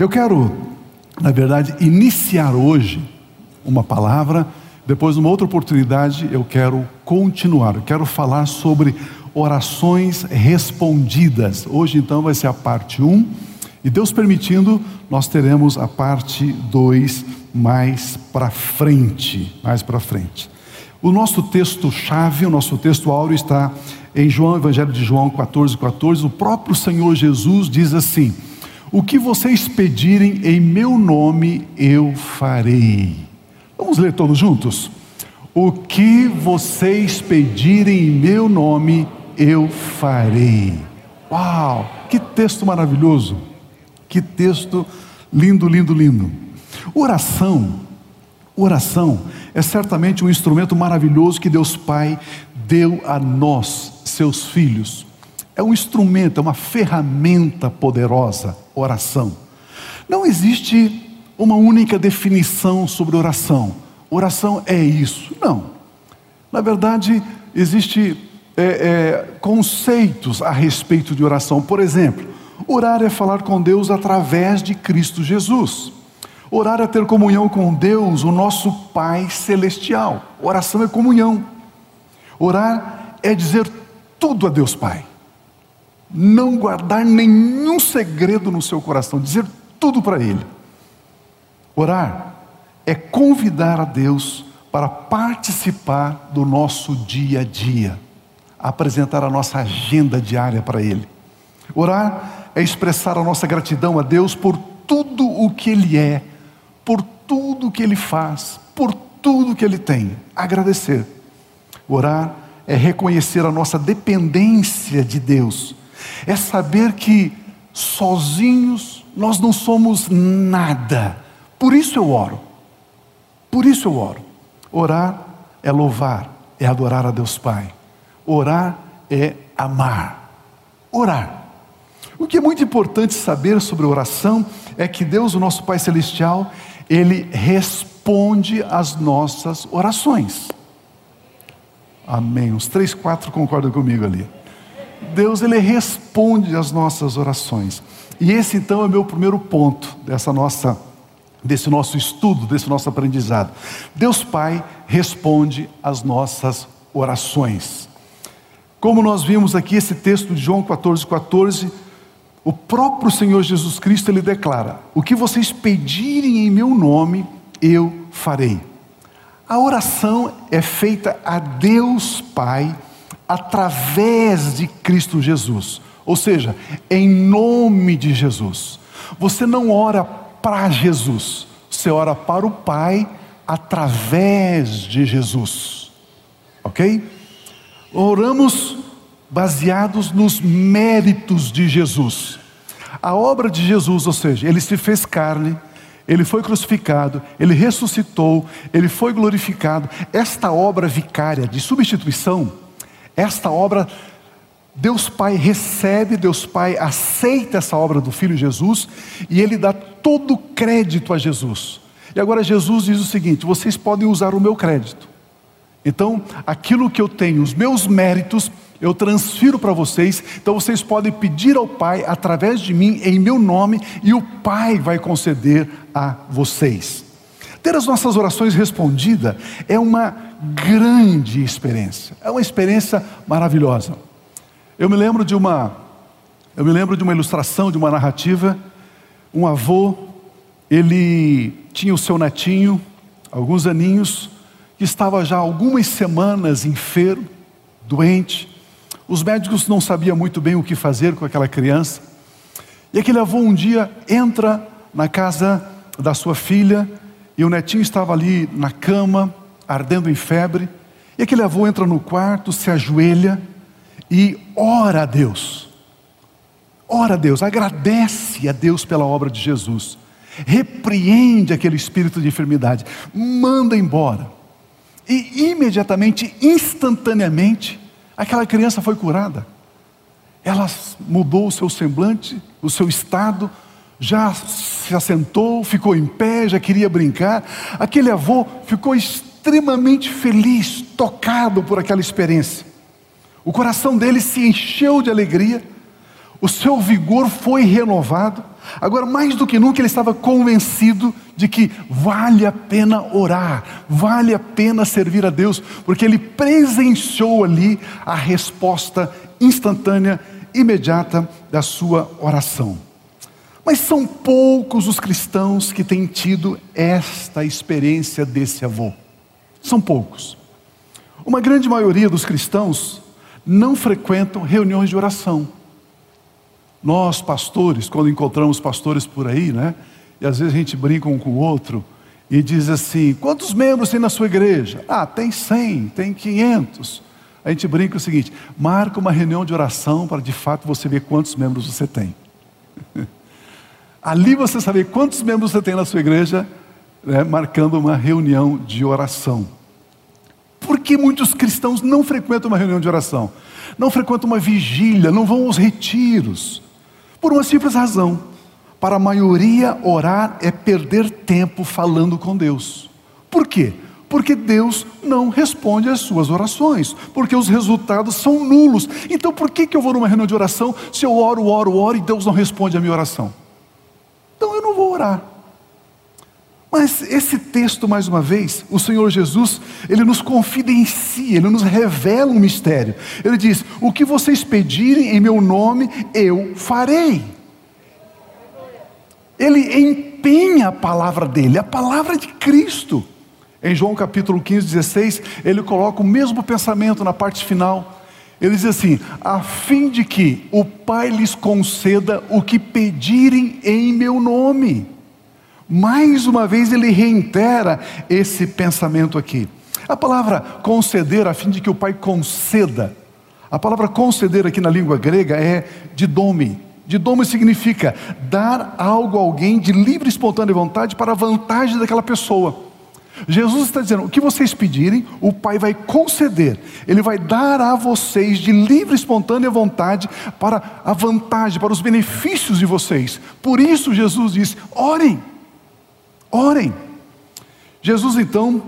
Eu quero, na verdade, iniciar hoje uma palavra, depois, numa outra oportunidade, eu quero continuar. Eu quero falar sobre orações respondidas. Hoje, então, vai ser a parte 1, e Deus permitindo, nós teremos a parte 2 mais para frente. Mais para frente. O nosso texto-chave, o nosso texto áureo está em João, Evangelho de João 14, 14. O próprio Senhor Jesus diz assim: O que vocês pedirem em meu nome, eu farei. Vamos ler todos juntos? O que vocês pedirem em meu nome, eu farei. Uau, que texto maravilhoso! Que texto lindo, lindo, lindo. Oração, oração é certamente um instrumento maravilhoso que Deus Pai deu a nós, seus filhos. É um instrumento, é uma ferramenta poderosa, oração. Não existe uma única definição sobre oração. Oração é isso. Não. Na verdade, existe é, é, conceitos a respeito de oração. Por exemplo, orar é falar com Deus através de Cristo Jesus. Orar é ter comunhão com Deus, o nosso Pai Celestial. Oração é comunhão. Orar é dizer tudo a Deus Pai. Não guardar nenhum segredo no seu coração, dizer tudo para Ele. Orar é convidar a Deus para participar do nosso dia a dia, apresentar a nossa agenda diária para Ele. Orar é expressar a nossa gratidão a Deus por tudo o que Ele é, por tudo o que Ele faz, por tudo que Ele tem. Agradecer. Orar é reconhecer a nossa dependência de Deus, é saber que sozinhos nós não somos nada. Por isso eu oro. Por isso eu oro. Orar é louvar, é adorar a Deus Pai. Orar é amar. Orar. O que é muito importante saber sobre oração é que Deus, o nosso Pai Celestial, Ele responde às nossas orações. Amém. Os três, quatro concordam comigo ali. Deus, Ele responde às nossas orações. E esse então é o meu primeiro ponto dessa nossa desse nosso estudo, desse nosso aprendizado. Deus Pai responde às nossas orações. Como nós vimos aqui esse texto de João 14, 14, o próprio Senhor Jesus Cristo ele declara: O que vocês pedirem em meu nome, eu farei. A oração é feita a Deus Pai através de Cristo Jesus, ou seja, em nome de Jesus. Você não ora para Jesus, você ora para o Pai através de Jesus. Ok? Oramos baseados nos méritos de Jesus. A obra de Jesus, ou seja, ele se fez carne, ele foi crucificado, ele ressuscitou, ele foi glorificado. Esta obra vicária de substituição, esta obra Deus Pai recebe, Deus Pai aceita essa obra do Filho Jesus e ele dá todo o crédito a Jesus. E agora Jesus diz o seguinte: vocês podem usar o meu crédito. Então, aquilo que eu tenho, os meus méritos, eu transfiro para vocês. Então, vocês podem pedir ao Pai através de mim, em meu nome, e o Pai vai conceder a vocês. Ter as nossas orações respondidas é uma grande experiência, é uma experiência maravilhosa. Eu me lembro de uma, eu me lembro de uma ilustração, de uma narrativa. Um avô, ele tinha o seu netinho, alguns aninhos, que estava já algumas semanas enfermo, doente. Os médicos não sabiam muito bem o que fazer com aquela criança. E aquele avô um dia entra na casa da sua filha e o netinho estava ali na cama, ardendo em febre. E aquele avô entra no quarto, se ajoelha e ora a Deus. Ora a Deus, agradece a Deus pela obra de Jesus. Repreende aquele espírito de enfermidade, manda embora. E imediatamente, instantaneamente, aquela criança foi curada. Ela mudou o seu semblante, o seu estado, já se assentou, ficou em pé, já queria brincar. Aquele avô ficou extremamente feliz, tocado por aquela experiência. O coração dele se encheu de alegria. o seu vigor foi renovado. Agora, mais do que nunca, ele estava convencido de que vale a pena orar, vale a pena servir a Deus, porque ele presenciou ali a resposta instantânea, imediata da sua oração. Mas são poucos os cristãos que têm tido esta experiência desse avô. São poucos. Uma grande maioria dos cristãos não frequentam reuniões de oração. Nós, pastores, quando encontramos pastores por aí, né? E às vezes a gente brinca um com o outro e diz assim: quantos membros tem na sua igreja? Ah, tem 100, tem 500. A gente brinca o seguinte: marca uma reunião de oração para de fato você ver quantos membros você tem. Ali você saber quantos membros você tem na sua igreja, né, marcando uma reunião de oração. Por que muitos cristãos não frequentam uma reunião de oração? Não frequentam uma vigília, não vão aos retiros. Por uma simples razão: para a maioria, orar é perder tempo falando com Deus. Por quê? Porque Deus não responde às suas orações, porque os resultados são nulos. Então, por que, que eu vou numa reunião de oração se eu oro, oro, oro e Deus não responde a minha oração? Então eu não vou orar. Mas esse texto, mais uma vez, o Senhor Jesus, ele nos confidencia, ele nos revela um mistério. Ele diz: O que vocês pedirem em meu nome, eu farei. Ele empenha a palavra dele, a palavra de Cristo. Em João capítulo 15, 16, ele coloca o mesmo pensamento na parte final. Ele diz assim: a fim de que o Pai lhes conceda o que pedirem em meu nome. Mais uma vez ele reitera esse pensamento aqui. A palavra conceder, a fim de que o Pai conceda. A palavra conceder aqui na língua grega é didome. Didome significa dar algo a alguém de livre e espontânea vontade para a vantagem daquela pessoa. Jesus está dizendo: o que vocês pedirem, o Pai vai conceder, Ele vai dar a vocês de livre espontânea vontade para a vantagem, para os benefícios de vocês. Por isso, Jesus diz: orem. Orem. Jesus então,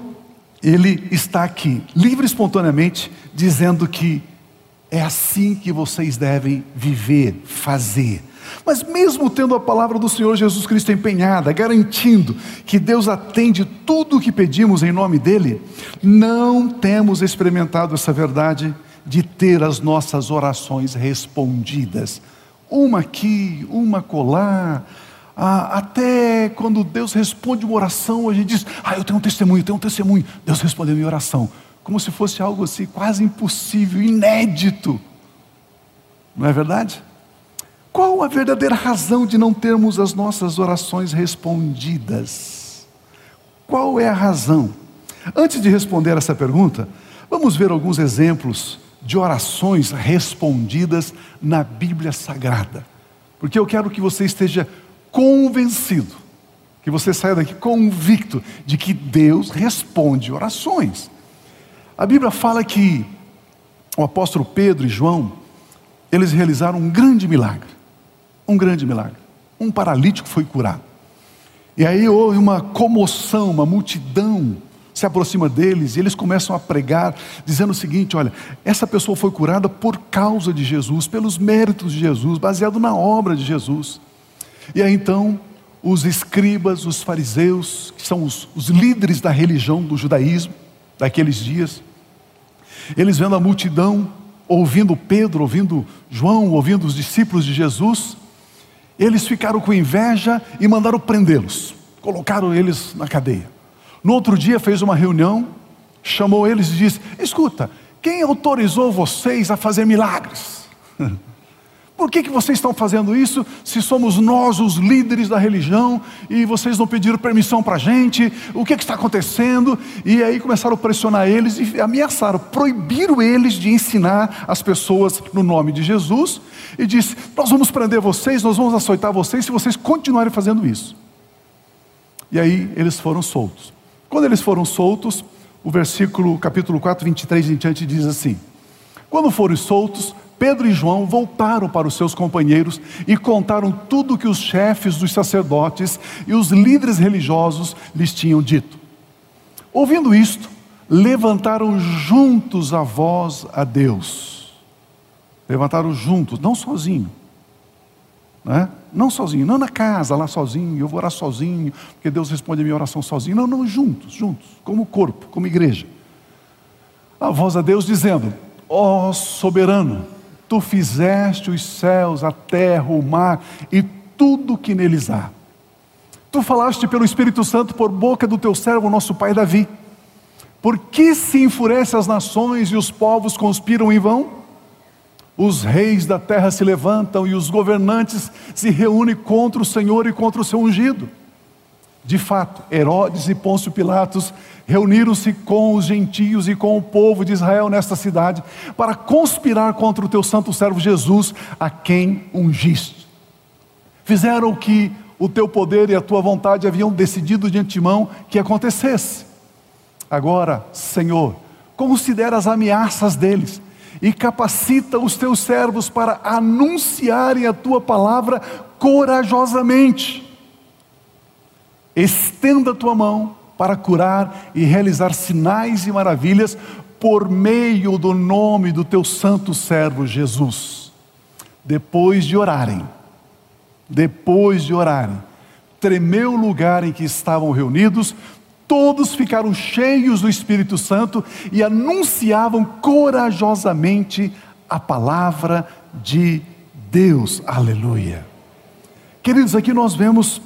ele está aqui, livre espontaneamente, dizendo que é assim que vocês devem viver, fazer. Mas mesmo tendo a palavra do Senhor Jesus Cristo empenhada, garantindo que Deus atende tudo o que pedimos em nome dele, não temos experimentado essa verdade de ter as nossas orações respondidas. Uma aqui, uma colar, ah, até quando Deus responde uma oração, a gente diz: Ah, eu tenho um testemunho, eu tenho um testemunho. Deus respondeu minha oração. Como se fosse algo assim, quase impossível, inédito. Não é verdade? Qual a verdadeira razão de não termos as nossas orações respondidas? Qual é a razão? Antes de responder essa pergunta, vamos ver alguns exemplos de orações respondidas na Bíblia Sagrada. Porque eu quero que você esteja convencido, que você saia daqui convicto de que Deus responde orações. A Bíblia fala que o apóstolo Pedro e João, eles realizaram um grande milagre. Um grande milagre. Um paralítico foi curado. E aí houve uma comoção, uma multidão se aproxima deles e eles começam a pregar, dizendo o seguinte: olha, essa pessoa foi curada por causa de Jesus, pelos méritos de Jesus, baseado na obra de Jesus. E aí então, os escribas, os fariseus, que são os, os líderes da religião do judaísmo daqueles dias, eles vendo a multidão, ouvindo Pedro, ouvindo João, ouvindo os discípulos de Jesus, eles ficaram com inveja e mandaram prendê-los, colocaram eles na cadeia. No outro dia fez uma reunião, chamou eles e disse: Escuta, quem autorizou vocês a fazer milagres? Por que, que vocês estão fazendo isso se somos nós os líderes da religião e vocês não pediram permissão para a gente? O que, que está acontecendo? E aí começaram a pressionar eles e ameaçaram, proibiram eles de ensinar as pessoas no nome de Jesus e disse: Nós vamos prender vocês, nós vamos açoitar vocês se vocês continuarem fazendo isso. E aí eles foram soltos. Quando eles foram soltos, o versículo, capítulo 4, 23 em diante diz assim: Quando foram soltos, Pedro e João voltaram para os seus companheiros e contaram tudo o que os chefes dos sacerdotes e os líderes religiosos lhes tinham dito. Ouvindo isto, levantaram juntos a voz a Deus. Levantaram juntos, não sozinho, Né? Não sozinho, não na casa, lá sozinho, eu vou orar sozinho, porque Deus responde a minha oração sozinho. Não, não, juntos, juntos, como corpo, como igreja. A voz a Deus dizendo: Ó oh, soberano, tu fizeste os céus, a terra, o mar e tudo que neles há. Tu falaste pelo Espírito Santo por boca do teu servo, nosso pai Davi. Por que se enfurece as nações e os povos conspiram em vão? Os reis da terra se levantam e os governantes se reúnem contra o Senhor e contra o seu ungido. De fato, Herodes e Pôncio Pilatos reuniram-se com os gentios e com o povo de Israel nesta cidade para conspirar contra o teu santo servo Jesus, a quem ungiste. Fizeram o que o teu poder e a tua vontade haviam decidido de antemão que acontecesse. Agora, Senhor, considera as ameaças deles e capacita os teus servos para anunciarem a tua palavra corajosamente. Estenda a tua mão para curar e realizar sinais e maravilhas por meio do nome do teu santo servo Jesus. Depois de orarem, depois de orarem, tremeu o lugar em que estavam reunidos, todos ficaram cheios do Espírito Santo e anunciavam corajosamente a palavra de Deus. Aleluia. Queridos, aqui nós vemos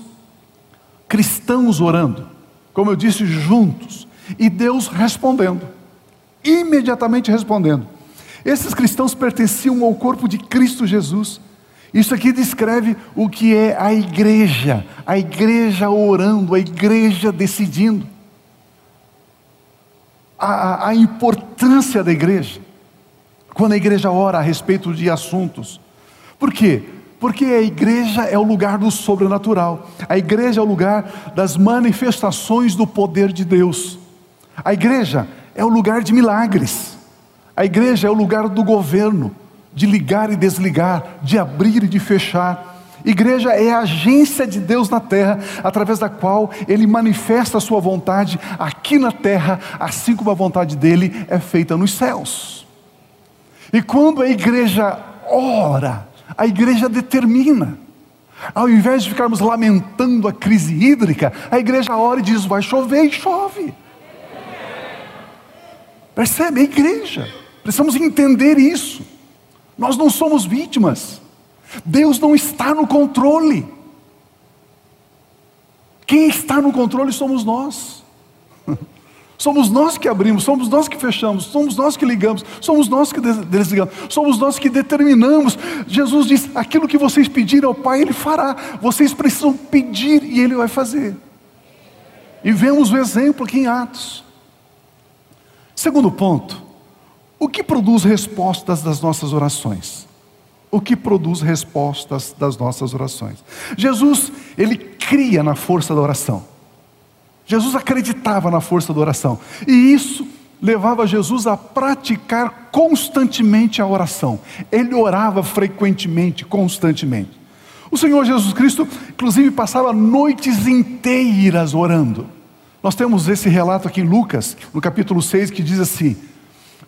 cristãos orando, como eu disse, juntos, e Deus respondendo, imediatamente respondendo. Esses cristãos pertenciam ao corpo de Cristo Jesus. Isso aqui descreve o que é a igreja, a igreja orando, a igreja decidindo a, a importância da igreja, quando a igreja ora a respeito de assuntos. Por quê? Porque a igreja é o lugar do sobrenatural, a igreja é o lugar das manifestações do poder de Deus, a igreja é o lugar de milagres, a igreja é o lugar do governo, de ligar e desligar, de abrir e de fechar. Igreja é a agência de Deus na terra, através da qual Ele manifesta a sua vontade aqui na terra, assim como a vontade dele é feita nos céus. E quando a igreja ora, a igreja determina. Ao invés de ficarmos lamentando a crise hídrica, a igreja ora e diz: vai chover e chove. Percebe? A igreja. Precisamos entender isso. Nós não somos vítimas. Deus não está no controle. Quem está no controle somos nós. Somos nós que abrimos, somos nós que fechamos, somos nós que ligamos, somos nós que desligamos, somos nós que determinamos. Jesus diz: aquilo que vocês pedirem ao Pai, Ele fará. Vocês precisam pedir e Ele vai fazer. E vemos o exemplo aqui em Atos. Segundo ponto, o que produz respostas das nossas orações? o que produz respostas das nossas orações. Jesus, ele cria na força da oração. Jesus acreditava na força da oração. E isso levava Jesus a praticar constantemente a oração. Ele orava frequentemente, constantemente. O Senhor Jesus Cristo, inclusive, passava noites inteiras orando. Nós temos esse relato aqui em Lucas, no capítulo 6, que diz assim: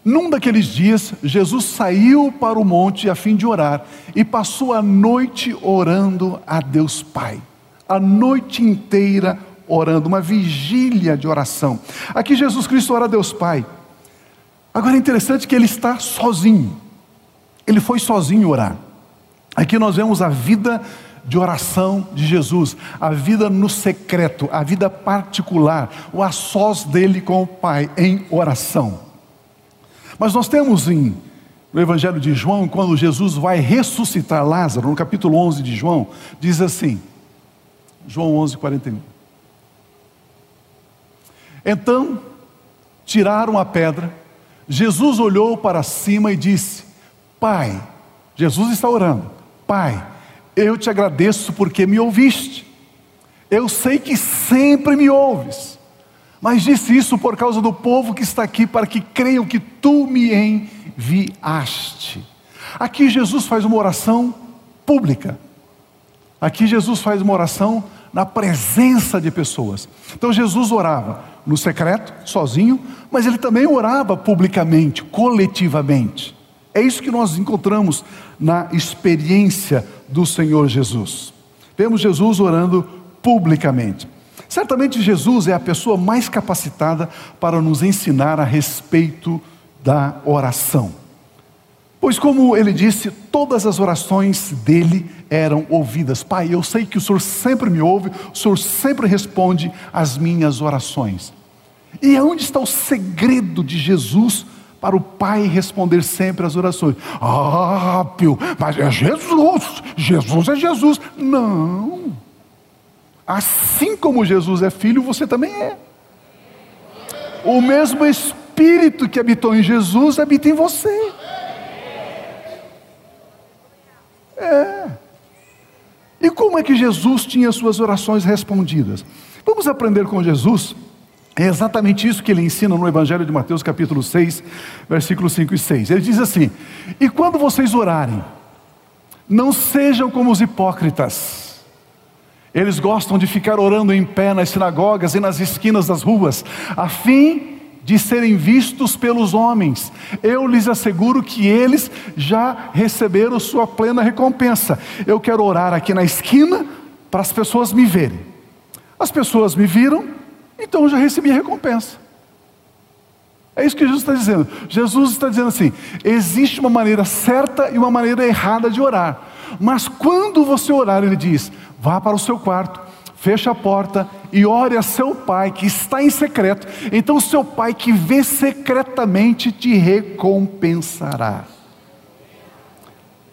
num daqueles dias, Jesus saiu para o monte a fim de orar e passou a noite orando a Deus Pai. A noite inteira orando, uma vigília de oração. Aqui Jesus Cristo ora a Deus Pai. Agora é interessante que ele está sozinho. Ele foi sozinho orar. Aqui nós vemos a vida de oração de Jesus, a vida no secreto, a vida particular, o a sós dele com o Pai em oração. Mas nós temos em, no Evangelho de João, quando Jesus vai ressuscitar Lázaro, no capítulo 11 de João, diz assim, João 11, 41. Então, tiraram a pedra, Jesus olhou para cima e disse: Pai, Jesus está orando, Pai, eu te agradeço porque me ouviste. Eu sei que sempre me ouves. Mas disse isso por causa do povo que está aqui, para que creiam que tu me enviaste. Aqui Jesus faz uma oração pública. Aqui Jesus faz uma oração na presença de pessoas. Então Jesus orava no secreto, sozinho, mas ele também orava publicamente, coletivamente. É isso que nós encontramos na experiência do Senhor Jesus. Vemos Jesus orando publicamente. Certamente Jesus é a pessoa mais capacitada para nos ensinar a respeito da oração. Pois, como ele disse, todas as orações dele eram ouvidas. Pai, eu sei que o Senhor sempre me ouve, o Senhor sempre responde às minhas orações. E aonde está o segredo de Jesus para o Pai responder sempre às orações? Ah, Pio, mas é Jesus, Jesus é Jesus. Não. Assim como Jesus é filho, você também é. O mesmo Espírito que habitou em Jesus habita em você. É. E como é que Jesus tinha suas orações respondidas? Vamos aprender com Jesus. É exatamente isso que ele ensina no Evangelho de Mateus, capítulo 6, versículos 5 e 6. Ele diz assim: E quando vocês orarem, não sejam como os hipócritas. Eles gostam de ficar orando em pé nas sinagogas e nas esquinas das ruas, a fim de serem vistos pelos homens. Eu lhes asseguro que eles já receberam sua plena recompensa. Eu quero orar aqui na esquina para as pessoas me verem. As pessoas me viram, então eu já recebi a recompensa. É isso que Jesus está dizendo. Jesus está dizendo assim: existe uma maneira certa e uma maneira errada de orar. Mas quando você orar, ele diz: vá para o seu quarto, feche a porta e ore a seu pai que está em secreto. Então, seu pai que vê secretamente te recompensará.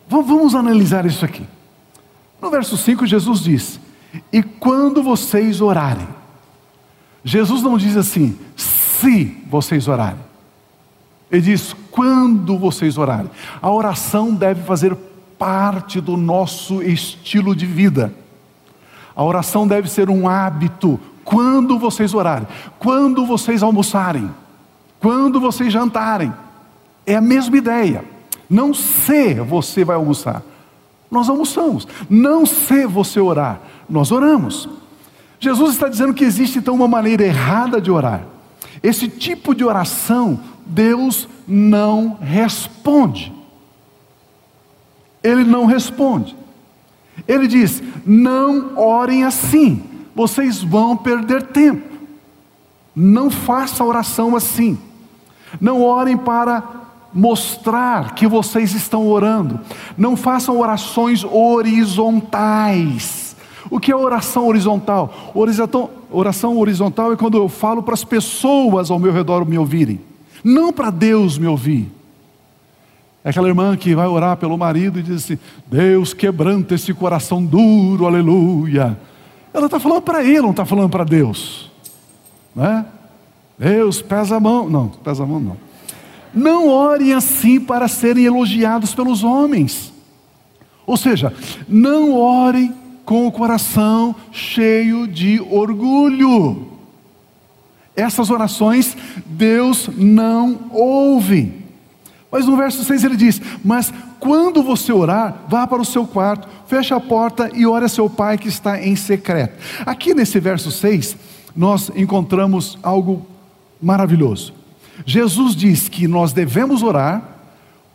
Vamos analisar isso aqui. No verso 5, Jesus diz: E quando vocês orarem, Jesus não diz assim, se vocês orarem. Ele diz, quando vocês orarem. A oração deve fazer parte do nosso estilo de vida. A oração deve ser um hábito. Quando vocês orarem, quando vocês almoçarem, quando vocês jantarem. É a mesma ideia. Não se você vai almoçar, nós almoçamos. Não se você orar, nós oramos. Jesus está dizendo que existe então uma maneira errada de orar. Esse tipo de oração, Deus não responde. Ele não responde. Ele diz: não orem assim, vocês vão perder tempo. Não faça oração assim. Não orem para mostrar que vocês estão orando. Não façam orações horizontais. O que é oração horizontal? Oração horizontal é quando eu falo para as pessoas ao meu redor me ouvirem, não para Deus me ouvir. É aquela irmã que vai orar pelo marido e diz assim: Deus quebranta esse coração duro, aleluia. Ela está falando para ele, não está falando para Deus. Né? Deus pesa a mão. Não, pesa a mão não. Não orem assim para serem elogiados pelos homens. Ou seja, não orem com o coração cheio de orgulho. Essas orações Deus não ouve. Mas no verso 6 ele diz: Mas quando você orar, vá para o seu quarto, feche a porta e ore a seu pai que está em secreto. Aqui nesse verso 6, nós encontramos algo maravilhoso. Jesus diz que nós devemos orar,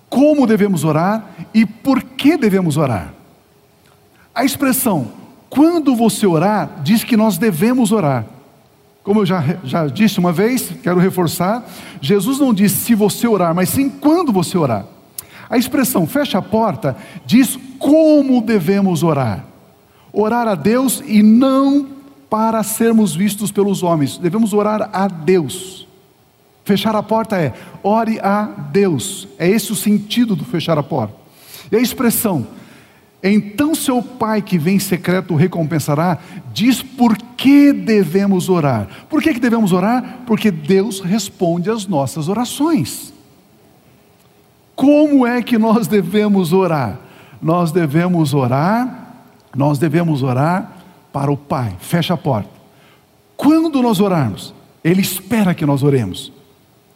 como devemos orar e por que devemos orar. A expressão quando você orar diz que nós devemos orar. Como eu já, já disse uma vez, quero reforçar: Jesus não disse se você orar, mas sim quando você orar. A expressão fecha a porta diz como devemos orar. Orar a Deus e não para sermos vistos pelos homens. Devemos orar a Deus. Fechar a porta é ore a Deus. É esse o sentido do fechar a porta. E a expressão então seu pai que vem em secreto o recompensará, diz por que devemos orar. Por que, que devemos orar? Porque Deus responde às nossas orações. Como é que nós devemos orar? Nós devemos orar, nós devemos orar para o Pai. Fecha a porta. Quando nós orarmos, Ele espera que nós oremos.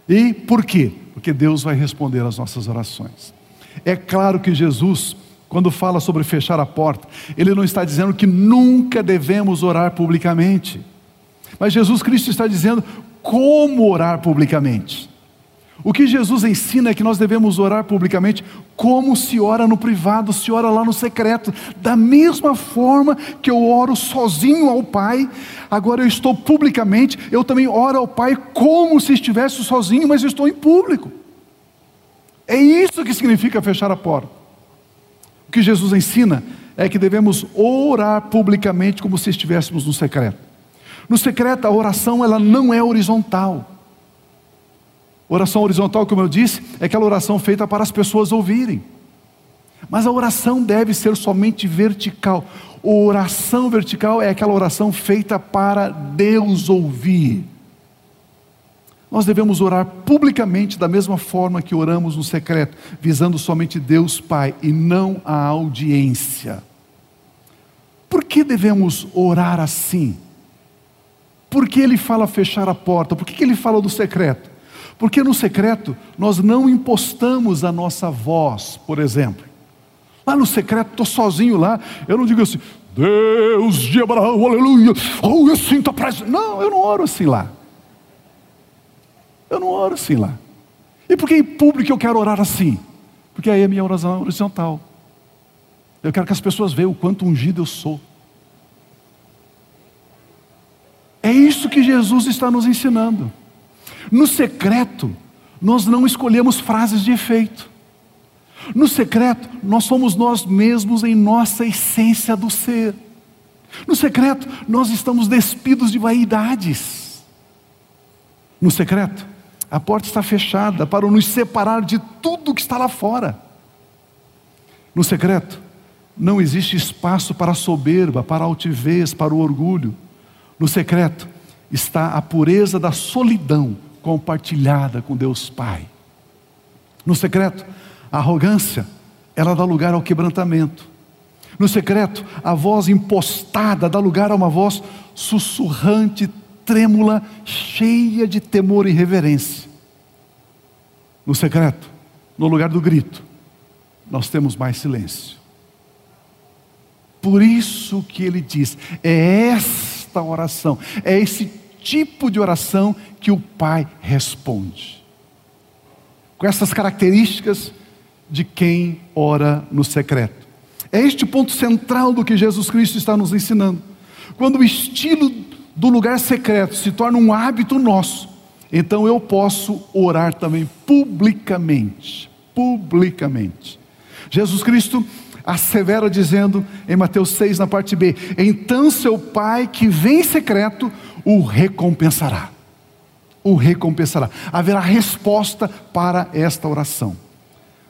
E por quê? Porque Deus vai responder às nossas orações. É claro que Jesus quando fala sobre fechar a porta, ele não está dizendo que nunca devemos orar publicamente. Mas Jesus Cristo está dizendo como orar publicamente. O que Jesus ensina é que nós devemos orar publicamente como se ora no privado, se ora lá no secreto. Da mesma forma que eu oro sozinho ao Pai, agora eu estou publicamente, eu também oro ao Pai como se estivesse sozinho, mas eu estou em público. É isso que significa fechar a porta. Que Jesus ensina é que devemos orar publicamente como se estivéssemos no secreto. No secreto, a oração ela não é horizontal. Oração horizontal, como eu disse, é aquela oração feita para as pessoas ouvirem. Mas a oração deve ser somente vertical. Oração vertical é aquela oração feita para Deus ouvir. Nós devemos orar publicamente da mesma forma que oramos no secreto, visando somente Deus Pai e não a audiência. Por que devemos orar assim? Por que ele fala fechar a porta? Por que ele fala do secreto? Porque no secreto nós não impostamos a nossa voz, por exemplo. Lá no secreto, estou sozinho lá, eu não digo assim, Deus de Abraão, aleluia, oh, eu sinto a presença. Não, eu não oro assim lá. Eu não oro assim lá. E por que em público eu quero orar assim? Porque aí a minha oração é horizontal. Eu quero que as pessoas vejam o quanto ungido eu sou. É isso que Jesus está nos ensinando. No secreto, nós não escolhemos frases de efeito. No secreto, nós somos nós mesmos em nossa essência do ser. No secreto, nós estamos despidos de vaidades. No secreto, a porta está fechada para nos separar de tudo que está lá fora. No secreto, não existe espaço para a soberba, para a altivez, para o orgulho. No secreto está a pureza da solidão compartilhada com Deus Pai. No secreto, a arrogância, ela dá lugar ao quebrantamento. No secreto, a voz impostada dá lugar a uma voz sussurrante, trêmula, cheia de temor e reverência. No secreto, no lugar do grito, nós temos mais silêncio. Por isso que ele diz: é esta oração, é esse tipo de oração que o Pai responde. Com essas características de quem ora no secreto. É este ponto central do que Jesus Cristo está nos ensinando. Quando o estilo do lugar secreto se torna um hábito nosso, então eu posso orar também publicamente. Publicamente. Jesus Cristo assevera dizendo em Mateus 6, na parte B: Então seu Pai que vem em secreto o recompensará. O recompensará. Haverá resposta para esta oração.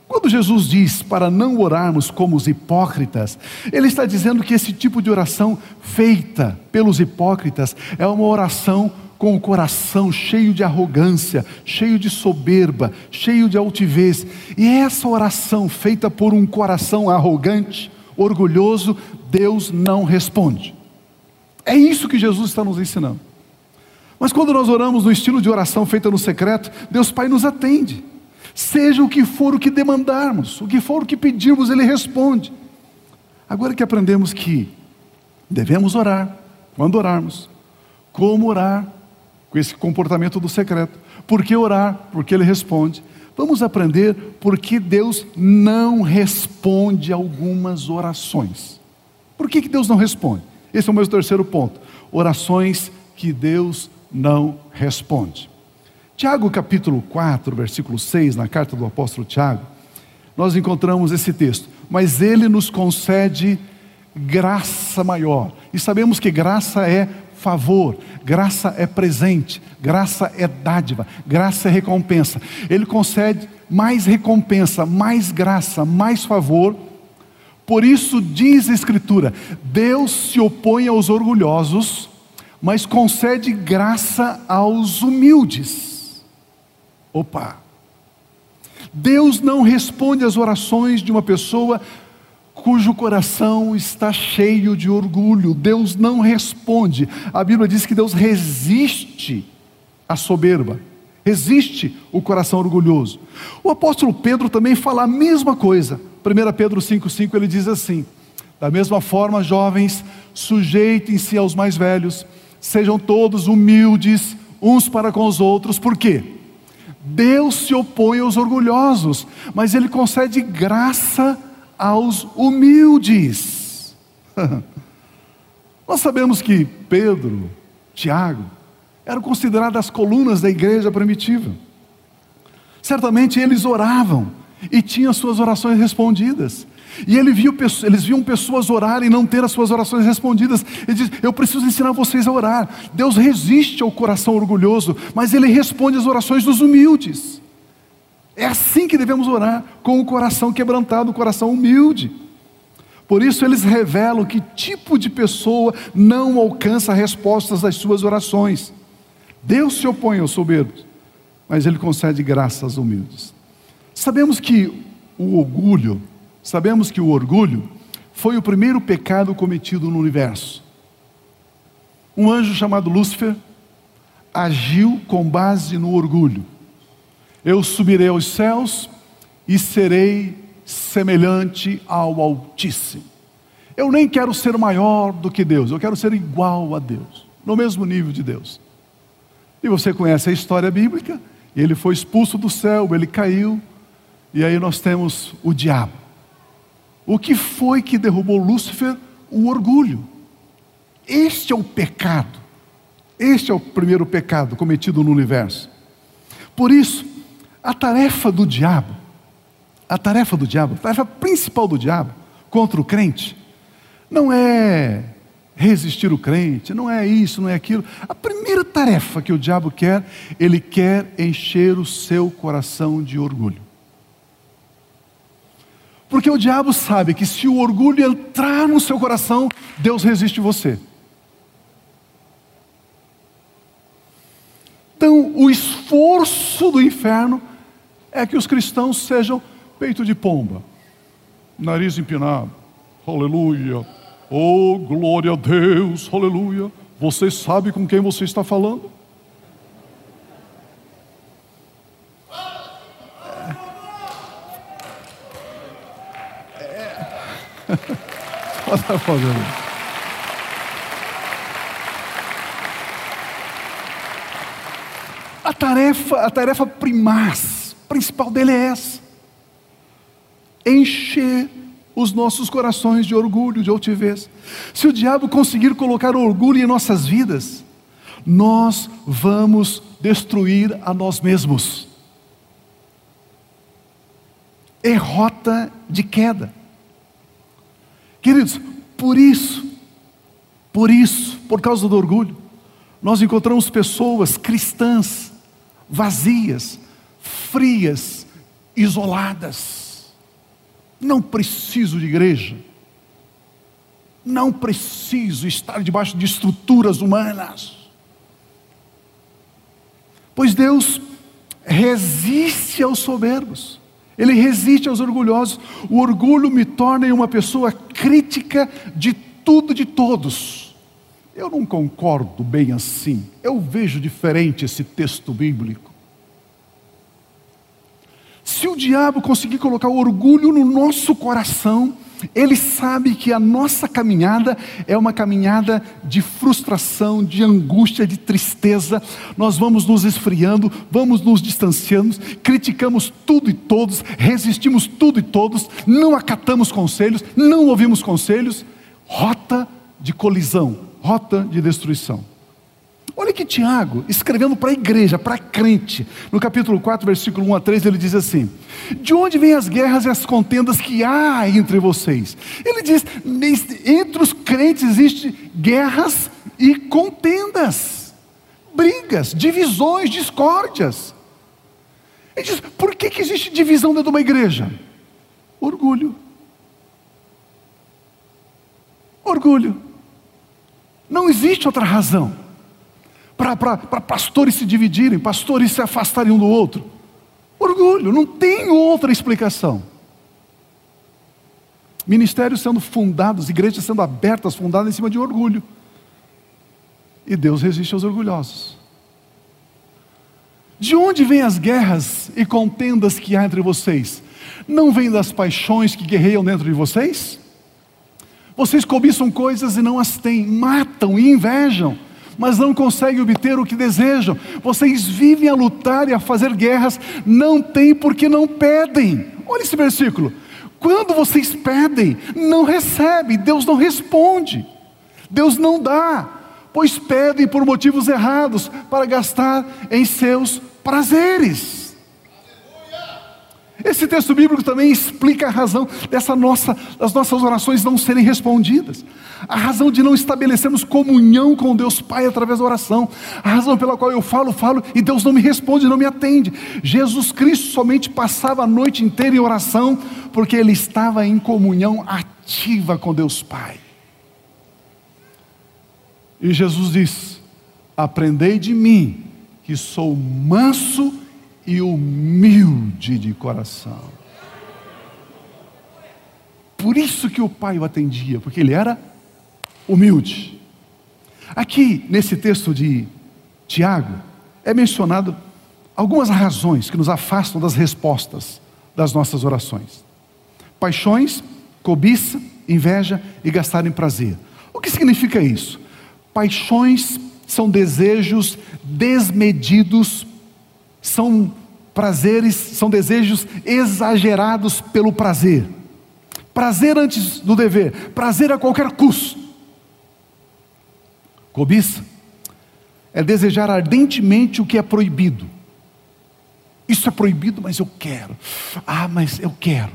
Quando Jesus diz para não orarmos como os hipócritas, Ele está dizendo que esse tipo de oração feita pelos hipócritas é uma oração com o coração cheio de arrogância, cheio de soberba, cheio de altivez. E essa oração feita por um coração arrogante, orgulhoso, Deus não responde. É isso que Jesus está nos ensinando. Mas quando nós oramos no estilo de oração feita no secreto, Deus Pai nos atende. Seja o que for o que demandarmos, o que for o que pedirmos, Ele responde. Agora que aprendemos que devemos orar, quando orarmos, como orar, com esse comportamento do secreto, por que orar, porque Ele responde. Vamos aprender por que Deus não responde algumas orações. Por que, que Deus não responde? Esse é o meu terceiro ponto. Orações que Deus não responde. Tiago capítulo 4, versículo 6, na carta do apóstolo Tiago, nós encontramos esse texto. Mas ele nos concede graça maior. E sabemos que graça é favor, graça é presente, graça é dádiva, graça é recompensa. Ele concede mais recompensa, mais graça, mais favor por isso diz a Escritura: Deus se opõe aos orgulhosos, mas concede graça aos humildes. Opa! Deus não responde às orações de uma pessoa cujo coração está cheio de orgulho. Deus não responde. A Bíblia diz que Deus resiste à soberba, resiste o coração orgulhoso. O apóstolo Pedro também fala a mesma coisa. 1 Pedro 5,5 ele diz assim: Da mesma forma, jovens, sujeitem-se aos mais velhos, sejam todos humildes uns para com os outros, por quê? Deus se opõe aos orgulhosos, mas Ele concede graça aos humildes. Nós sabemos que Pedro, Tiago, eram consideradas as colunas da igreja primitiva. Certamente eles oravam e tinham suas orações respondidas. E ele viu, eles viam pessoas orarem e não ter as suas orações respondidas. Ele diz: Eu preciso ensinar vocês a orar. Deus resiste ao coração orgulhoso, mas ele responde às orações dos humildes. É assim que devemos orar, com o coração quebrantado, o coração humilde. Por isso eles revelam que tipo de pessoa não alcança respostas às suas orações. Deus se opõe aos soberbos, mas ele concede graça aos humildes. Sabemos que o orgulho Sabemos que o orgulho foi o primeiro pecado cometido no universo. Um anjo chamado Lúcifer agiu com base no orgulho. Eu subirei aos céus e serei semelhante ao Altíssimo. Eu nem quero ser maior do que Deus, eu quero ser igual a Deus, no mesmo nível de Deus. E você conhece a história bíblica, ele foi expulso do céu, ele caiu, e aí nós temos o diabo. O que foi que derrubou Lúcifer? O orgulho. Este é o pecado. Este é o primeiro pecado cometido no universo. Por isso, a tarefa do diabo, a tarefa do diabo, a tarefa principal do diabo contra o crente, não é resistir o crente, não é isso, não é aquilo. A primeira tarefa que o diabo quer, ele quer encher o seu coração de orgulho. Porque o diabo sabe que se o orgulho entrar no seu coração, Deus resiste você. Então, o esforço do inferno é que os cristãos sejam peito de pomba, nariz empinado, aleluia, oh glória a Deus, aleluia. Você sabe com quem você está falando? A tarefa, a tarefa primaz, principal dele é essa: encher os nossos corações de orgulho, de altivez. Se o diabo conseguir colocar orgulho em nossas vidas, nós vamos destruir a nós mesmos. É rota de queda. Queridos, por isso, por isso, por causa do orgulho, nós encontramos pessoas cristãs, vazias, frias, isoladas. Não preciso de igreja. Não preciso estar debaixo de estruturas humanas. Pois Deus resiste aos soberbos. Ele resiste aos orgulhosos. O orgulho me torna uma pessoa crítica de tudo de todos. Eu não concordo bem assim. Eu vejo diferente esse texto bíblico. Se o diabo conseguir colocar orgulho no nosso coração, ele sabe que a nossa caminhada é uma caminhada de frustração, de angústia, de tristeza. Nós vamos nos esfriando, vamos nos distanciando, criticamos tudo e todos, resistimos tudo e todos, não acatamos conselhos, não ouvimos conselhos. Rota de colisão, rota de destruição. Olha que Tiago, escrevendo para a igreja, para crente, no capítulo 4, versículo 1 a 3, ele diz assim: De onde vêm as guerras e as contendas que há entre vocês? Ele diz: entre os crentes existem guerras e contendas, brigas, divisões, discórdias. Ele diz: por que, que existe divisão dentro de uma igreja? Orgulho. Orgulho. Não existe outra razão para pastores se dividirem, pastores se afastarem um do outro. Orgulho, não tem outra explicação. Ministérios sendo fundados, igrejas sendo abertas, fundadas em cima de orgulho. E Deus resiste aos orgulhosos. De onde vêm as guerras e contendas que há entre vocês? Não vêm das paixões que guerreiam dentro de vocês? Vocês cobiçam coisas e não as têm, matam e invejam mas não conseguem obter o que desejam. Vocês vivem a lutar e a fazer guerras, não têm porque não pedem. Olha esse versículo. Quando vocês pedem, não recebem, Deus não responde, Deus não dá, pois pedem por motivos errados para gastar em seus prazeres. Esse texto bíblico também explica a razão dessa nossa, das nossas orações não serem respondidas. A razão de não estabelecermos comunhão com Deus Pai através da oração. A razão pela qual eu falo, falo e Deus não me responde, não me atende. Jesus Cristo somente passava a noite inteira em oração porque ele estava em comunhão ativa com Deus Pai. E Jesus diz: Aprendei de mim, que sou manso e humilde de coração. Por isso que o pai o atendia, porque ele era humilde. Aqui, nesse texto de Tiago, é mencionado algumas razões que nos afastam das respostas das nossas orações: paixões, cobiça, inveja e gastar em prazer. O que significa isso? Paixões são desejos desmedidos são prazeres, são desejos exagerados pelo prazer. Prazer antes do dever, prazer a qualquer custo. Cobiça é desejar ardentemente o que é proibido. Isso é proibido, mas eu quero. Ah, mas eu quero.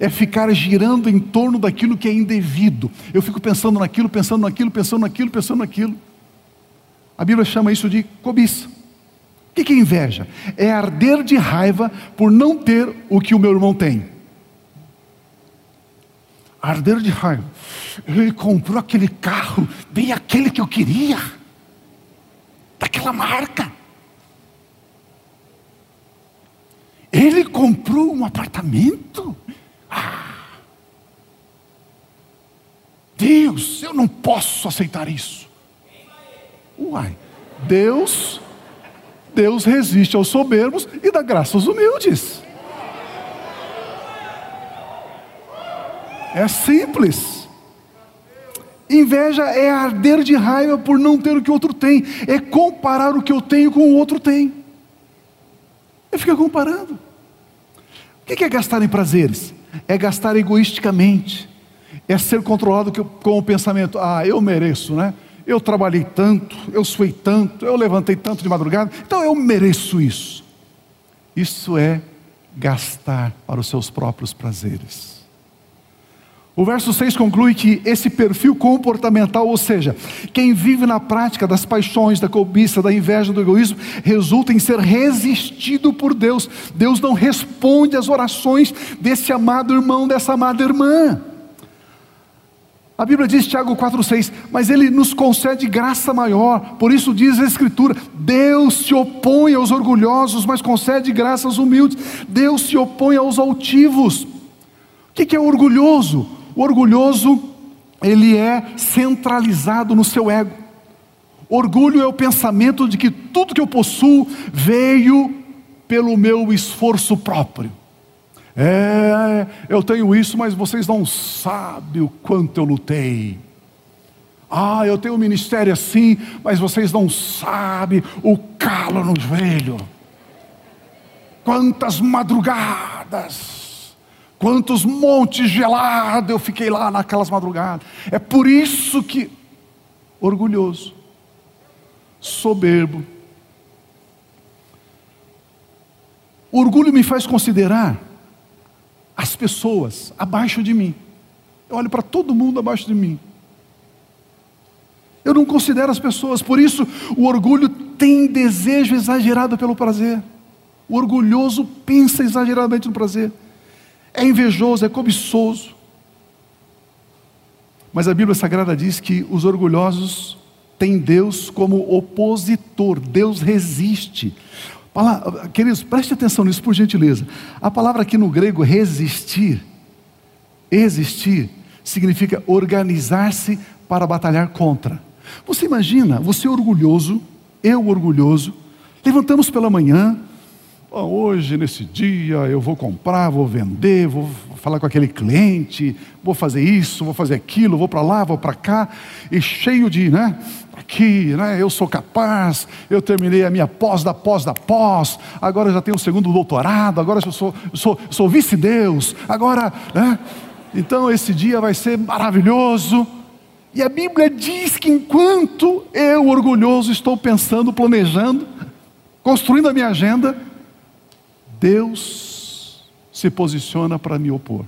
É ficar girando em torno daquilo que é indevido. Eu fico pensando naquilo, pensando naquilo, pensando naquilo, pensando naquilo. A Bíblia chama isso de cobiça. O que é inveja? É arder de raiva por não ter o que o meu irmão tem. Arder de raiva. Ele comprou aquele carro, bem aquele que eu queria, daquela marca. Ele comprou um apartamento. Ah. Deus, eu não posso aceitar isso. Uai, Deus Deus resiste aos soberbos e dá graça aos humildes. É simples. Inveja é arder de raiva por não ter o que o outro tem, é comparar o que eu tenho com o outro tem. É ficar comparando. O que é gastar em prazeres? É gastar egoisticamente, é ser controlado com o pensamento: ah, eu mereço, né? Eu trabalhei tanto, eu suei tanto, eu levantei tanto de madrugada, então eu mereço isso. Isso é gastar para os seus próprios prazeres. O verso 6 conclui que esse perfil comportamental, ou seja, quem vive na prática das paixões, da cobiça, da inveja, do egoísmo, resulta em ser resistido por Deus. Deus não responde às orações desse amado irmão, dessa amada irmã. A Bíblia diz, Tiago 4,6, mas ele nos concede graça maior, por isso diz a Escritura: Deus se opõe aos orgulhosos, mas concede graça aos humildes. Deus se opõe aos altivos. O que é orgulhoso? O orgulhoso, ele é centralizado no seu ego. Orgulho é o pensamento de que tudo que eu possuo veio pelo meu esforço próprio. É, eu tenho isso, mas vocês não sabem o quanto eu lutei. Ah, eu tenho um ministério assim, mas vocês não sabem o calo no joelho. Quantas madrugadas, quantos montes gelados eu fiquei lá naquelas madrugadas. É por isso que, orgulhoso, soberbo, orgulho me faz considerar as pessoas abaixo de mim. Eu olho para todo mundo abaixo de mim. Eu não considero as pessoas, por isso o orgulho tem desejo exagerado pelo prazer. O orgulhoso pensa exageradamente no prazer. É invejoso, é cobiçoso. Mas a Bíblia Sagrada diz que os orgulhosos têm Deus como opositor, Deus resiste. Queridos, preste atenção nisso por gentileza. A palavra aqui no grego resistir, existir, significa organizar-se para batalhar contra. Você imagina, você orgulhoso, eu orgulhoso, levantamos pela manhã, hoje nesse dia eu vou comprar, vou vender, vou falar com aquele cliente, vou fazer isso, vou fazer aquilo, vou para lá, vou para cá, e cheio de, né? Aqui, né? Eu sou capaz, eu terminei a minha pós da pós da pós, agora já tenho o segundo doutorado, agora eu sou, sou, sou vice-deus, agora, né? Então esse dia vai ser maravilhoso. E a Bíblia diz que enquanto eu, orgulhoso, estou pensando, planejando, construindo a minha agenda, Deus se posiciona para me opor.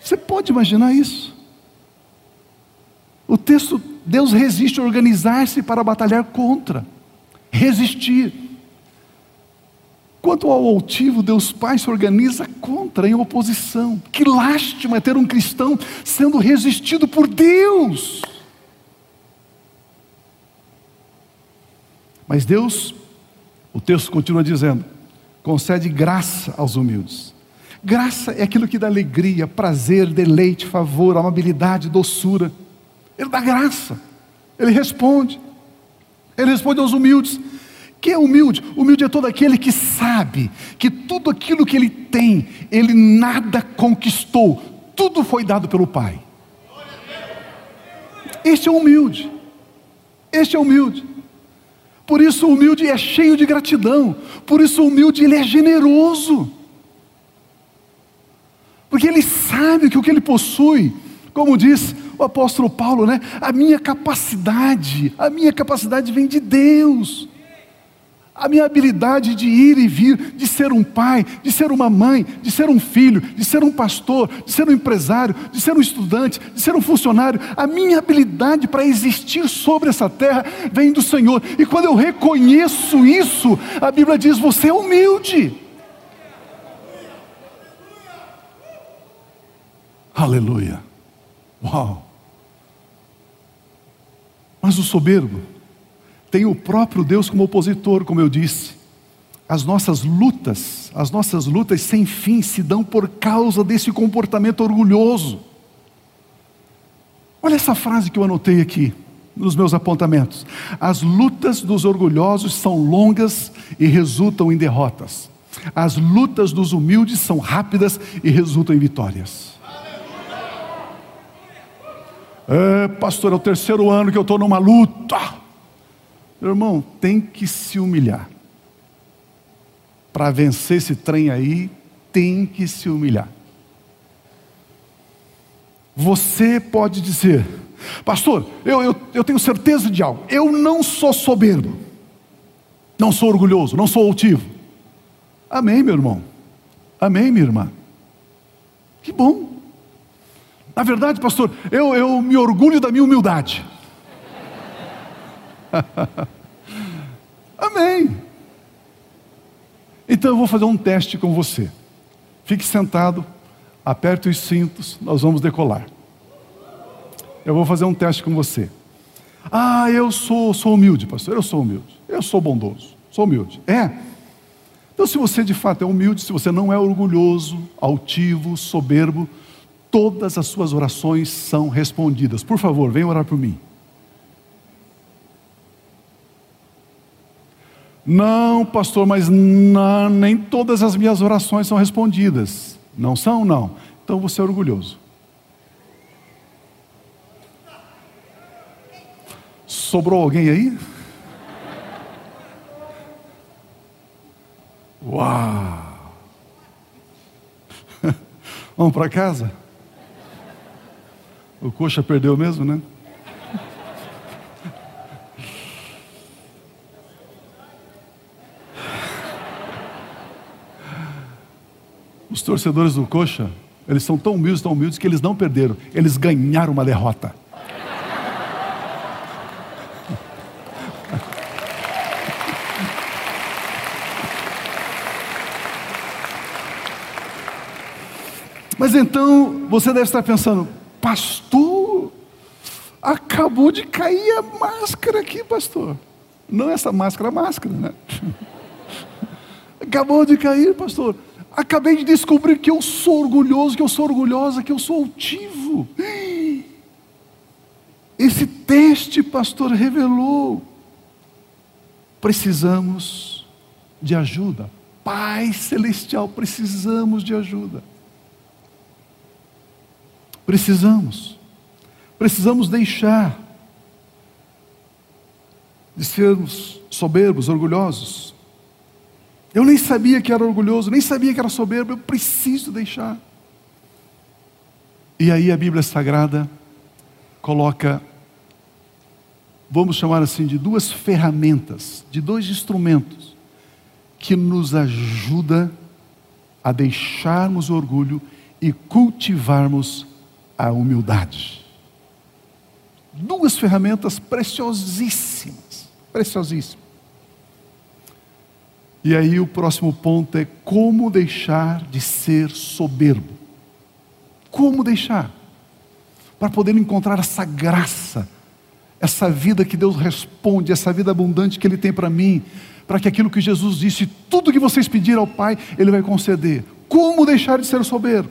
Você pode imaginar isso? O texto, Deus resiste a organizar-se para batalhar contra, resistir. Quanto ao altivo, Deus Pai se organiza contra, em oposição. Que lástima é ter um cristão sendo resistido por Deus. Mas Deus o texto continua dizendo: concede graça aos humildes. Graça é aquilo que dá alegria, prazer, deleite, favor, amabilidade, doçura. Ele dá graça, ele responde. Ele responde aos humildes. Quem é humilde? Humilde é todo aquele que sabe que tudo aquilo que ele tem, ele nada conquistou, tudo foi dado pelo Pai. Este é humilde. Este é humilde. Por isso o humilde é cheio de gratidão. Por isso o humilde ele é generoso. Porque ele sabe que o que ele possui, como diz o apóstolo Paulo, né? A minha capacidade, a minha capacidade vem de Deus a minha habilidade de ir e vir, de ser um pai, de ser uma mãe, de ser um filho, de ser um pastor, de ser um empresário, de ser um estudante, de ser um funcionário, a minha habilidade para existir sobre essa terra vem do Senhor. E quando eu reconheço isso, a Bíblia diz: você é humilde. Aleluia. Uau. Mas o soberbo, tem o próprio Deus como opositor, como eu disse. As nossas lutas, as nossas lutas sem fim se dão por causa desse comportamento orgulhoso. Olha essa frase que eu anotei aqui nos meus apontamentos. As lutas dos orgulhosos são longas e resultam em derrotas. As lutas dos humildes são rápidas e resultam em vitórias. É, pastor, é o terceiro ano que eu estou numa luta. Meu irmão, tem que se humilhar. Para vencer esse trem aí, tem que se humilhar. Você pode dizer, pastor, eu, eu, eu tenho certeza de algo, eu não sou soberbo, não sou orgulhoso, não sou altivo. Amém, meu irmão. Amém, minha irmã. Que bom. Na verdade, pastor, eu, eu me orgulho da minha humildade. Amém. Então eu vou fazer um teste com você. Fique sentado, aperte os cintos, nós vamos decolar. Eu vou fazer um teste com você. Ah, eu sou, sou humilde, pastor. Eu sou humilde. Eu sou bondoso. Sou humilde. É. Então, se você de fato é humilde, se você não é orgulhoso, altivo, soberbo, todas as suas orações são respondidas. Por favor, venha orar por mim. Não, pastor, mas não, nem todas as minhas orações são respondidas. Não são? Não. Então você é orgulhoso. Sobrou alguém aí? Uau! Vamos para casa? O coxa perdeu mesmo, né? Os torcedores do Coxa, eles são tão humildes, tão humildes, que eles não perderam, eles ganharam uma derrota. Mas então você deve estar pensando, pastor, acabou de cair a máscara aqui, pastor. Não essa máscara, a máscara, né? Acabou de cair, pastor. Acabei de descobrir que eu sou orgulhoso, que eu sou orgulhosa, que eu sou altivo. Esse teste, pastor, revelou. Precisamos de ajuda Pai Celestial, precisamos de ajuda. Precisamos. Precisamos deixar de sermos soberbos, orgulhosos. Eu nem sabia que era orgulhoso, nem sabia que era soberbo, eu preciso deixar. E aí a Bíblia Sagrada coloca, vamos chamar assim, de duas ferramentas, de dois instrumentos que nos ajuda a deixarmos o orgulho e cultivarmos a humildade. Duas ferramentas preciosíssimas, preciosíssimas. E aí o próximo ponto é como deixar de ser soberbo. Como deixar? Para poder encontrar essa graça, essa vida que Deus responde, essa vida abundante que Ele tem para mim, para que aquilo que Jesus disse, tudo que vocês pedirem ao Pai, Ele vai conceder. Como deixar de ser soberbo?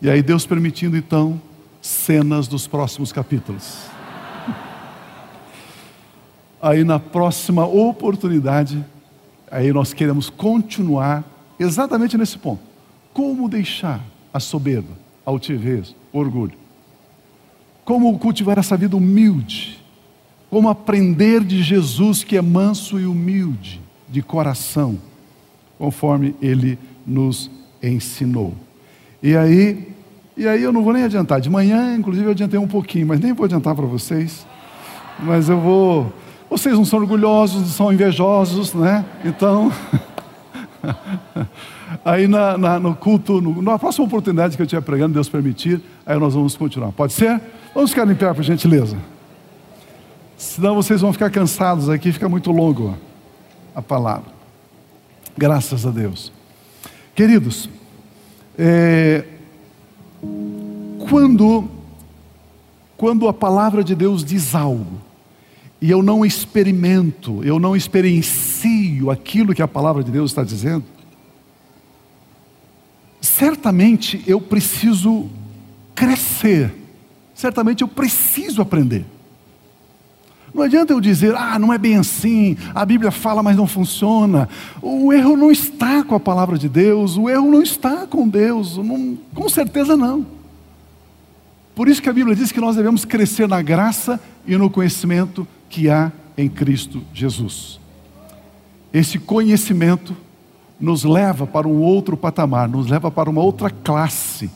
E aí Deus permitindo então cenas dos próximos capítulos. Aí na próxima oportunidade, aí nós queremos continuar exatamente nesse ponto. Como deixar a soberba, a altivez, o orgulho? Como cultivar essa vida humilde? Como aprender de Jesus que é manso e humilde de coração, conforme ele nos ensinou. E aí, e aí eu não vou nem adiantar. De manhã, inclusive, eu adiantei um pouquinho, mas nem vou adiantar para vocês. Mas eu vou. Vocês não são orgulhosos, não são invejosos, né? Então. aí na, na, no culto, no, na próxima oportunidade que eu estiver pregando, Deus permitir, aí nós vamos continuar. Pode ser? Vamos ficar em pé, por gentileza. Senão vocês vão ficar cansados aqui, fica muito longo a palavra. Graças a Deus. Queridos, é, quando, quando a palavra de Deus diz algo, e eu não experimento, eu não experiencio aquilo que a palavra de Deus está dizendo, certamente eu preciso crescer, certamente eu preciso aprender. Não adianta eu dizer, ah, não é bem assim, a Bíblia fala, mas não funciona. O erro não está com a palavra de Deus, o erro não está com Deus, não, com certeza não. Por isso que a Bíblia diz que nós devemos crescer na graça e no conhecimento que há em Cristo Jesus. Esse conhecimento nos leva para um outro patamar, nos leva para uma outra classe,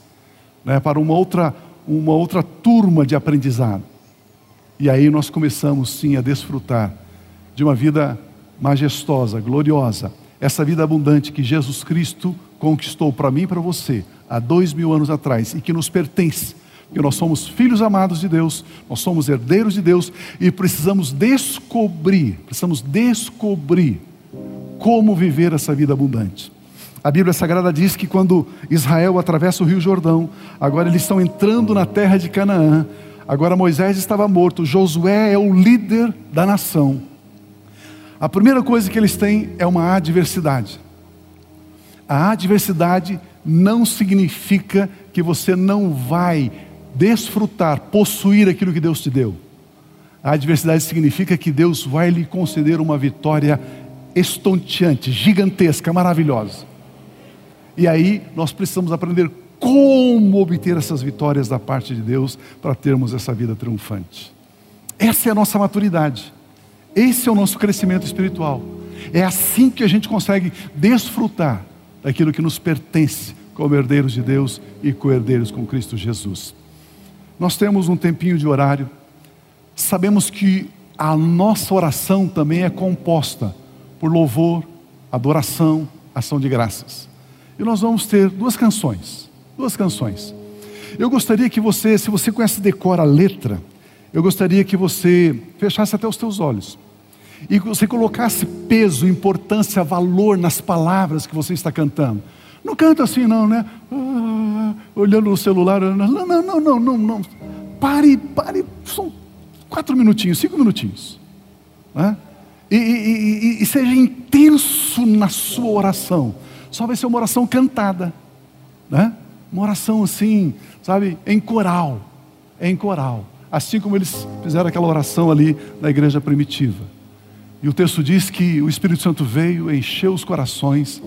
né, para uma outra, uma outra turma de aprendizado. E aí nós começamos sim a desfrutar de uma vida majestosa, gloriosa, essa vida abundante que Jesus Cristo conquistou para mim e para você há dois mil anos atrás e que nos pertence, porque nós somos filhos amados de Deus, nós somos herdeiros de Deus e precisamos descobrir, precisamos descobrir como viver essa vida abundante. A Bíblia Sagrada diz que quando Israel atravessa o Rio Jordão, agora eles estão entrando na terra de Canaã, Agora Moisés estava morto, Josué é o líder da nação. A primeira coisa que eles têm é uma adversidade. A adversidade não significa que você não vai desfrutar, possuir aquilo que Deus te deu. A adversidade significa que Deus vai lhe conceder uma vitória estonteante, gigantesca, maravilhosa. E aí nós precisamos aprender como obter essas vitórias da parte de Deus para termos essa vida triunfante. Essa é a nossa maturidade. Esse é o nosso crescimento espiritual. É assim que a gente consegue desfrutar daquilo que nos pertence como herdeiros de Deus e co-herdeiros com Cristo Jesus. Nós temos um tempinho de horário. Sabemos que a nossa oração também é composta por louvor, adoração, ação de graças. E nós vamos ter duas canções duas canções. Eu gostaria que você, se você conhece decora a letra, eu gostaria que você fechasse até os teus olhos e que você colocasse peso, importância, valor nas palavras que você está cantando. Não canta assim não, né? Ah, olhando no celular, não, não, não, não, não, não. Pare, pare, são quatro minutinhos, cinco minutinhos. Né? E, e, e, e seja intenso na sua oração. Só vai ser uma oração cantada. Né? Uma oração assim, sabe, em coral, em coral. Assim como eles fizeram aquela oração ali na igreja primitiva. E o texto diz que o Espírito Santo veio, encheu os corações,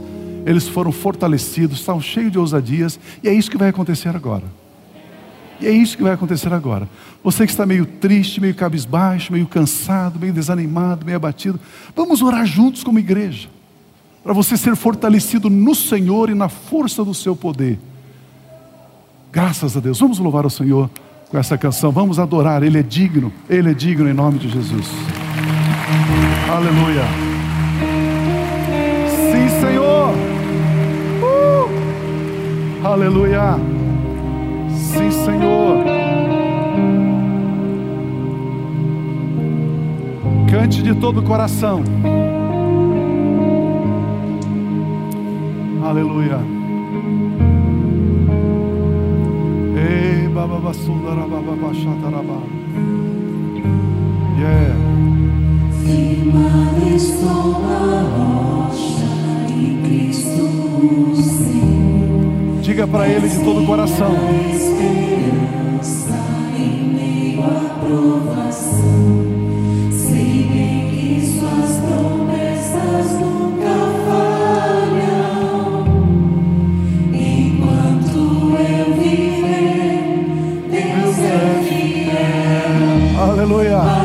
eles foram fortalecidos, estavam cheios de ousadias, e é isso que vai acontecer agora. E é isso que vai acontecer agora. Você que está meio triste, meio cabisbaixo, meio cansado, meio desanimado, meio abatido, vamos orar juntos como igreja, para você ser fortalecido no Senhor e na força do seu poder. Graças a Deus. Vamos louvar o Senhor com essa canção. Vamos adorar. Ele é digno. Ele é digno em nome de Jesus. Aleluia. Sim, Senhor. Aleluia. Sim, Senhor. Cante de todo o coração. Aleluia. Ei, baba sundara baba bashataraba. Yeah. Firmado estou na rocha em Cristo Senhor. Diga para ele de todo o coração. Aleluia.